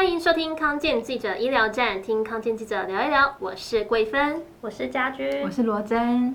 欢迎收听康健记者医疗站，听康健记者聊一聊。我是桂芬，我是家居，我是罗真。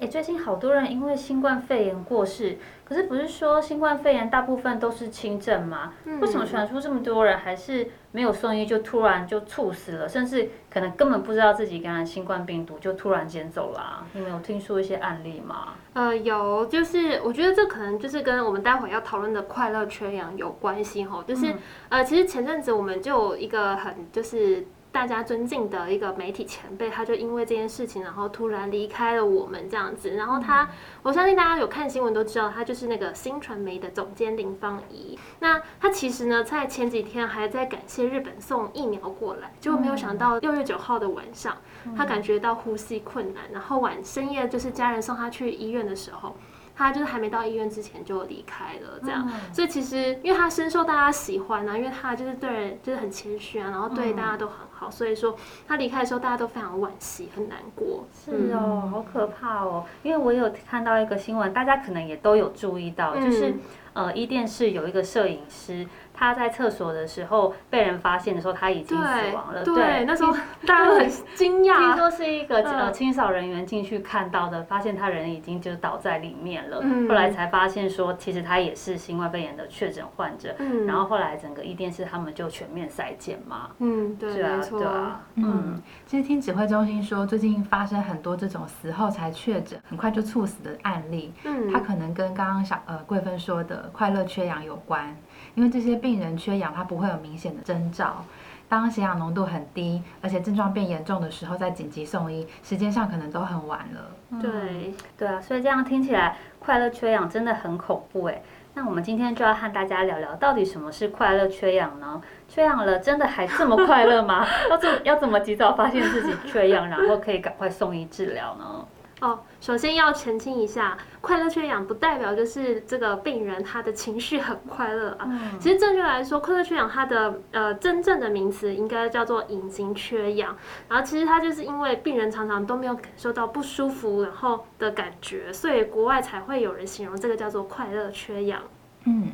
哎，最近好多人因为新冠肺炎过世，可是不是说新冠肺炎大部分都是轻症吗？嗯、为什么传出这么多人还是没有送医就突然就猝死了，甚至可能根本不知道自己感染新冠病毒就突然间走了、啊？你们有听说一些案例吗？呃，有，就是我觉得这可能就是跟我们待会要讨论的快乐缺氧有关系吼，就是、嗯、呃，其实前阵子我们就有一个很就是。大家尊敬的一个媒体前辈，他就因为这件事情，然后突然离开了我们这样子。然后他，我相信大家有看新闻都知道，他就是那个新传媒的总监林芳仪。那他其实呢，在前几天还在感谢日本送疫苗过来，结果没有想到六月九号的晚上，他感觉到呼吸困难，然后晚深夜就是家人送他去医院的时候。他就是还没到医院之前就离开了，这样，嗯、所以其实因为他深受大家喜欢啊，因为他就是对人就是很谦虚啊，然后对大家都很好，嗯、所以说他离开的时候大家都非常惋惜，很难过。是哦，嗯、好可怕哦，因为我有看到一个新闻，大家可能也都有注意到，就是、嗯、呃，伊甸市有一个摄影师。他在厕所的时候被人发现的时候，他已经死亡了。对，对那时候大家都很惊讶。听说是一个呃清扫人员进去看到的，发现他人已经就倒在里面了。嗯、后来才发现说，其实他也是新冠肺炎的确诊患者。嗯、然后后来整个伊甸市他们就全面筛检嘛。嗯，对，啊、对啊。嗯，其实听指挥中心说，最近发生很多这种死后才确诊，很快就猝死的案例。嗯。他可能跟刚刚小呃桂芬说的快乐缺氧有关。因为这些病人缺氧，他不会有明显的征兆。当血氧浓度很低，而且症状变严重的时候，再紧急送医，时间上可能都很晚了。对，嗯、对啊，所以这样听起来，快乐缺氧真的很恐怖哎。那我们今天就要和大家聊聊，到底什么是快乐缺氧呢？缺氧了，真的还这么快乐吗？要怎要怎么及早发现自己缺氧，然后可以赶快送医治疗呢？哦，首先要澄清一下，快乐缺氧不代表就是这个病人他的情绪很快乐啊。嗯、其实正确来说，快乐缺氧它的呃真正的名词应该叫做隐形缺氧。然后其实它就是因为病人常常都没有感受到不舒服然后的感觉，所以国外才会有人形容这个叫做快乐缺氧。嗯，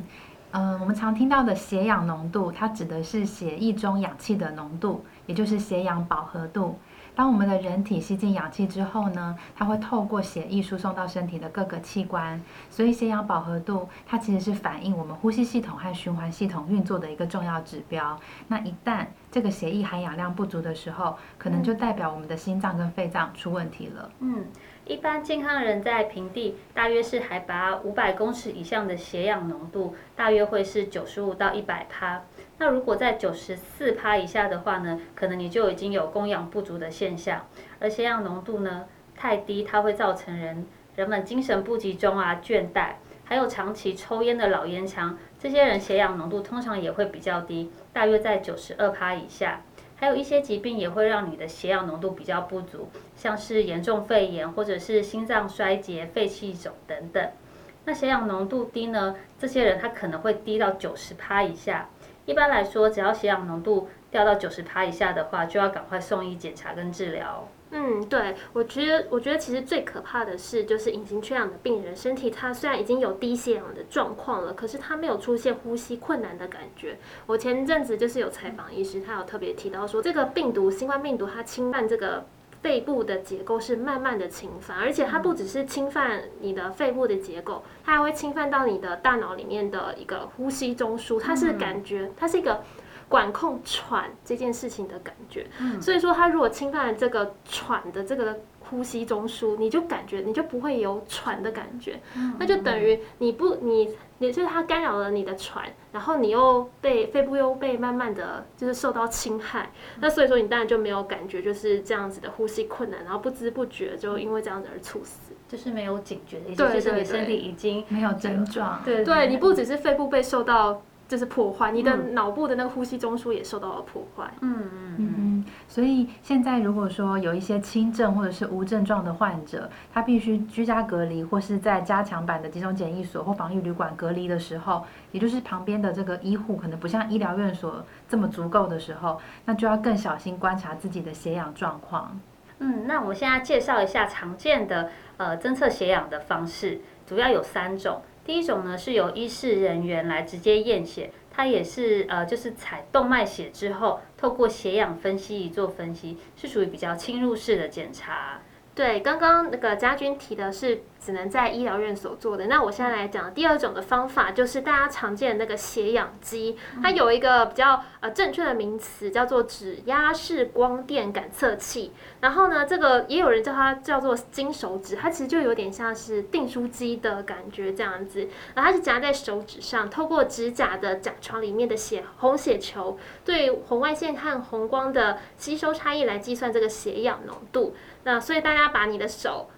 呃，我们常听到的血氧浓度，它指的是血液中氧气的浓度，也就是血氧饱和度。当我们的人体吸进氧气之后呢，它会透过血液输送到身体的各个器官，所以血氧饱和度它其实是反映我们呼吸系统和循环系统运作的一个重要指标。那一旦这个血液含氧量不足的时候，可能就代表我们的心脏跟肺脏出问题了。嗯，一般健康人在平地大约是海拔五百公尺以上的血氧浓度，大约会是九十五到一百趴。那如果在九十四趴以下的话呢，可能你就已经有供氧不足的现象，而血氧浓度呢太低，它会造成人人们精神不集中啊、倦怠，还有长期抽烟的老烟枪，这些人血氧浓度通常也会比较低，大约在九十二趴以下。还有一些疾病也会让你的血氧浓度比较不足，像是严重肺炎或者是心脏衰竭、肺气肿等等。那血氧浓度低呢，这些人他可能会低到九十趴以下。一般来说，只要血氧浓度掉到九十趴以下的话，就要赶快送医检查跟治疗。嗯，对，我觉得，我觉得其实最可怕的是，就是隐形缺氧的病人，身体他虽然已经有低血氧的状况了，可是他没有出现呼吸困难的感觉。我前阵子就是有采访医师，他有特别提到说，这个病毒，新冠病毒，它侵犯这个。肺部的结构是慢慢的侵犯，而且它不只是侵犯你的肺部的结构，它还会侵犯到你的大脑里面的一个呼吸中枢，它是感觉，它是一个管控喘这件事情的感觉。所以说，它如果侵犯了这个喘的这个。呼吸中枢，你就感觉你就不会有喘的感觉，嗯、那就等于你不你你就是它干扰了你的喘，然后你又被肺部又被慢慢的就是受到侵害，嗯、那所以说你当然就没有感觉就是这样子的呼吸困难，然后不知不觉就因为这样子而猝死，就是没有警觉的意思，就是你身体已经没有症状，对，对，你不只是肺部被受到。就是破坏，你的脑部的那个呼吸中枢也受到了破坏。嗯嗯嗯嗯。所以现在如果说有一些轻症或者是无症状的患者，他必须居家隔离或是在加强版的集中检疫所或防疫旅馆隔离的时候，也就是旁边的这个医护可能不像医疗院所这么足够的时候，那就要更小心观察自己的血氧状况。嗯，那我们现在介绍一下常见的呃侦测血氧的方式，主要有三种。第一种呢，是由医事人员来直接验血，它也是呃，就是采动脉血之后，透过血氧分析仪做分析，是属于比较侵入式的检查。对，刚刚那个家军提的是只能在医疗院所做的。那我现在来讲第二种的方法，就是大家常见的那个血氧机，它有一个比较呃正确的名词，叫做指压式光电感测器。然后呢，这个也有人叫它叫做金手指，它其实就有点像是订书机的感觉这样子。然后它是夹在手指上，透过指甲的甲床里面的血红血球对红外线和红光的吸收差异来计算这个血氧浓度。那所以大家把你的手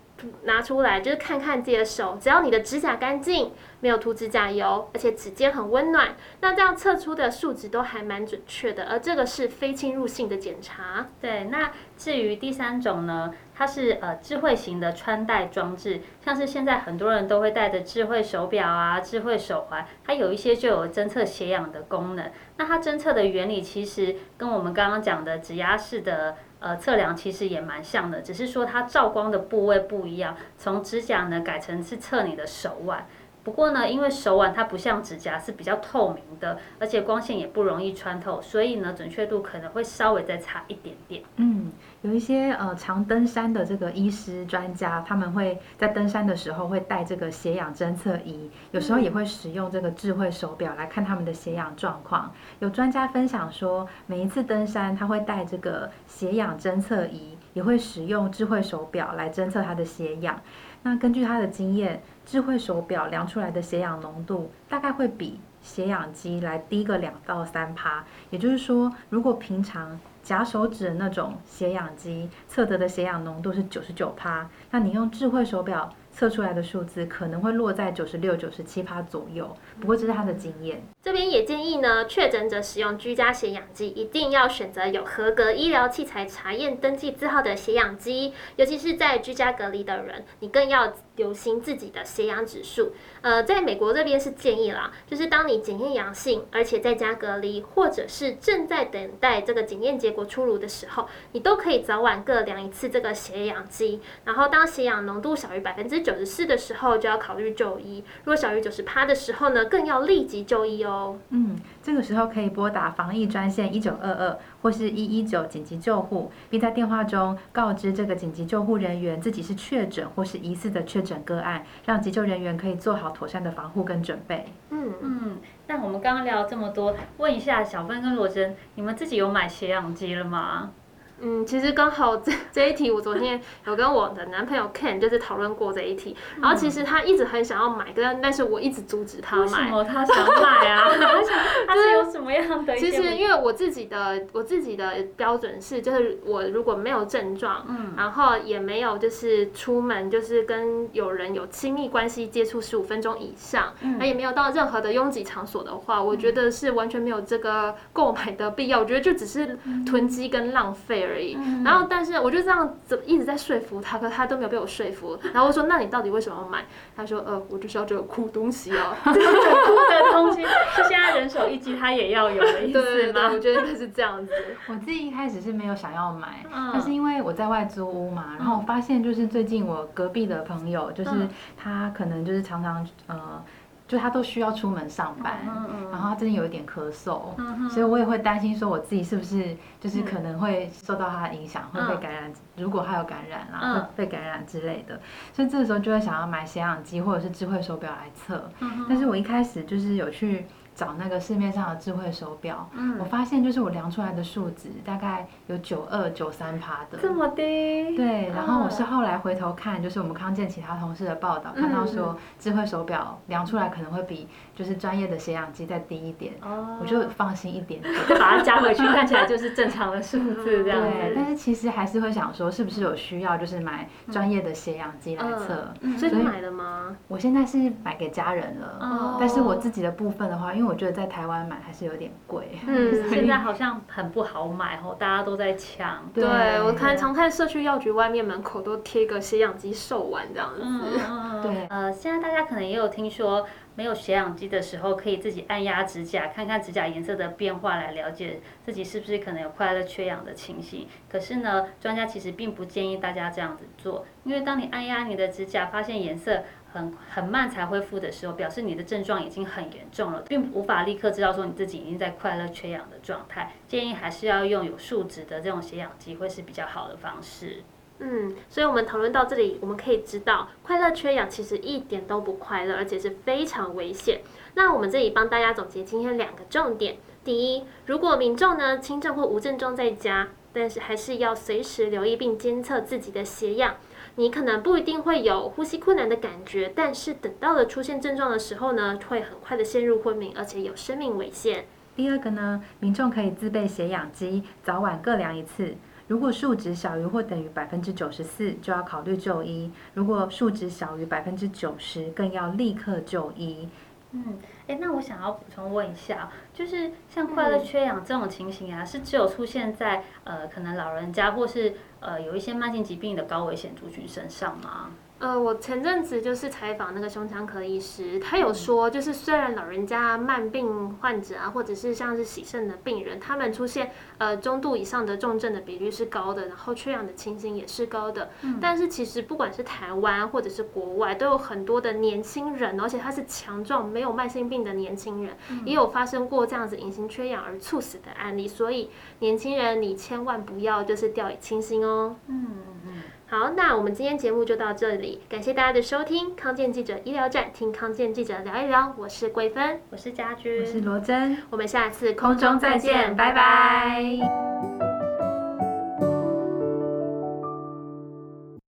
拿出来，就是看看自己的手，只要你的指甲干净，没有涂指甲油，而且指尖很温暖，那这样测出的数值都还蛮准确的。而这个是非侵入性的检查。对，那至于第三种呢，它是呃智慧型的穿戴装置，像是现在很多人都会戴的智慧手表啊、智慧手环，它有一些就有侦测血氧的功能。那它侦测的原理其实跟我们刚刚讲的指压式的。呃，测量其实也蛮像的，只是说它照光的部位不一样，从指甲呢改成是测你的手腕。不过呢，因为手腕它不像指甲是比较透明的，而且光线也不容易穿透，所以呢准确度可能会稍微再差一点点。嗯，有一些呃常登山的这个医师专家，他们会在登山的时候会带这个血氧侦测仪，有时候也会使用这个智慧手表来看他们的血氧状况。有专家分享说，每一次登山他会带这个血氧侦测仪，也会使用智慧手表来侦测他的血氧。那根据他的经验，智慧手表量出来的血氧浓度大概会比血氧机来低个两到三趴。也就是说，如果平常夹手指的那种血氧机测得的血氧浓度是九十九趴，那你用智慧手表。测出来的数字可能会落在九十六、九十七趴左右，不过这是他的经验。这边也建议呢，确诊者使用居家血氧机一定要选择有合格医疗器材查验登记字号的血氧机，尤其是在居家隔离的人，你更要留心自己的血氧指数。呃，在美国这边是建议啦，就是当你检验阳性，而且在家隔离，或者是正在等待这个检验结果出炉的时候，你都可以早晚各量一次这个血氧机。然后当血氧浓度小于百分之九十四的时候，就要考虑就医；如果小于九十趴的时候呢，更要立即就医哦。嗯，这个时候可以拨打防疫专线一九二二或是一一九紧急救护，并在电话中告知这个紧急救护人员自己是确诊或是疑似的确诊个案，让急救人员可以做好妥善的防护跟准备。嗯嗯，那我们刚刚聊了这么多，问一下小芬跟罗真，你们自己有买血氧机了吗？嗯，其实刚好这这一题，我昨天有跟我的男朋友 Ken 就是讨论过这一题，然后其实他一直很想要买，但但是我一直阻止他买。为什么他想买啊？他 想 他是有什么样的？其实因为我自己的我自己的标准是，就是我如果没有症状，嗯，然后也没有就是出门就是跟有人有亲密关系接触十五分钟以上，嗯，也没有到任何的拥挤场所的话，我觉得是完全没有这个购买的必要。我觉得就只是囤积跟浪费而已。然后但是我就这样子一直在说服他，可他都没有被我说服。然后我说：“那你到底为什么要买？”他说：“呃，我就是要这个酷东西啊，这 个酷的东西，就现在人手他也要有的意思吗？” 对对对，我觉得是这样子。我自己一开始是没有想要买，嗯、但是因为我在外租屋嘛，然后我发现就是最近我隔壁的朋友，就是他可能就是常常呃。就他都需要出门上班，嗯嗯、然后他最近有一点咳嗽，嗯、所以我也会担心说我自己是不是就是可能会受到他的影响，会被感染。嗯、如果他有感染啊，嗯、会被感染之类的，所以这个时候就会想要买血氧机或者是智慧手表来测。嗯、但是我一开始就是有去。找那个市面上的智慧手表，嗯，我发现就是我量出来的数值大概有九二九三趴的，这么低？对，然后我是后来回头看，就是我们康健其他同事的报道，嗯、看到说智慧手表量出来可能会比就是专业的血氧机再低一点，哦，我就放心一点点，把它加回去，看起来就是正常的数字这样子。对，但是其实还是会想说，是不是有需要就是买专业的血氧机来测？嗯、所以你买了吗？我现在是买给家人了，哦，但是我自己的部分的话，因为因为我觉得在台湾买还是有点贵，嗯，现在好像很不好买哦，大家都在抢。对，我看常看社区药局外面门口都贴个血氧机售完这样子。嗯，对。呃，现在大家可能也有听说，没有血氧机的时候，可以自己按压指甲，看看指甲颜色的变化，来了解自己是不是可能有快乐缺氧的情形。可是呢，专家其实并不建议大家这样子做，因为当你按压你的指甲，发现颜色。很很慢才恢复的时候，表示你的症状已经很严重了，并无法立刻知道说你自己已经在快乐缺氧的状态。建议还是要用有数值的这种血氧机，会是比较好的方式。嗯，所以我们讨论到这里，我们可以知道，快乐缺氧其实一点都不快乐，而且是非常危险。那我们这里帮大家总结今天两个重点：第一，如果民众呢轻症或无症状在家，但是还是要随时留意并监测自己的血氧。你可能不一定会有呼吸困难的感觉，但是等到了出现症状的时候呢，会很快的陷入昏迷，而且有生命危险。第二个呢，民众可以自备血氧机，早晚各量一次。如果数值小于或等于百分之九十四，就要考虑就医；如果数值小于百分之九十，更要立刻就医。嗯，哎，那我想要补充问一下，就是像快乐缺氧这种情形啊，是只有出现在呃可能老人家或是呃有一些慢性疾病的高危险族群身上吗？呃，我前阵子就是采访那个胸腔科医师，他有说，就是虽然老人家、慢病患者啊，或者是像是洗肾的病人，他们出现呃中度以上的重症的比率是高的，然后缺氧的情形也是高的，嗯，但是其实不管是台湾或者是国外，都有很多的年轻人，而且他是强壮、没有慢性病的年轻人，嗯，也有发生过这样子隐形缺氧而猝死的案例，所以年轻人你千万不要就是掉以轻心哦。嗯。好，那我们今天节目就到这里，感谢大家的收听。康健记者医疗站，听康健记者聊一聊。我是桂芬，我是家君，我是罗真，我们下次空中再见，拜拜。拜拜。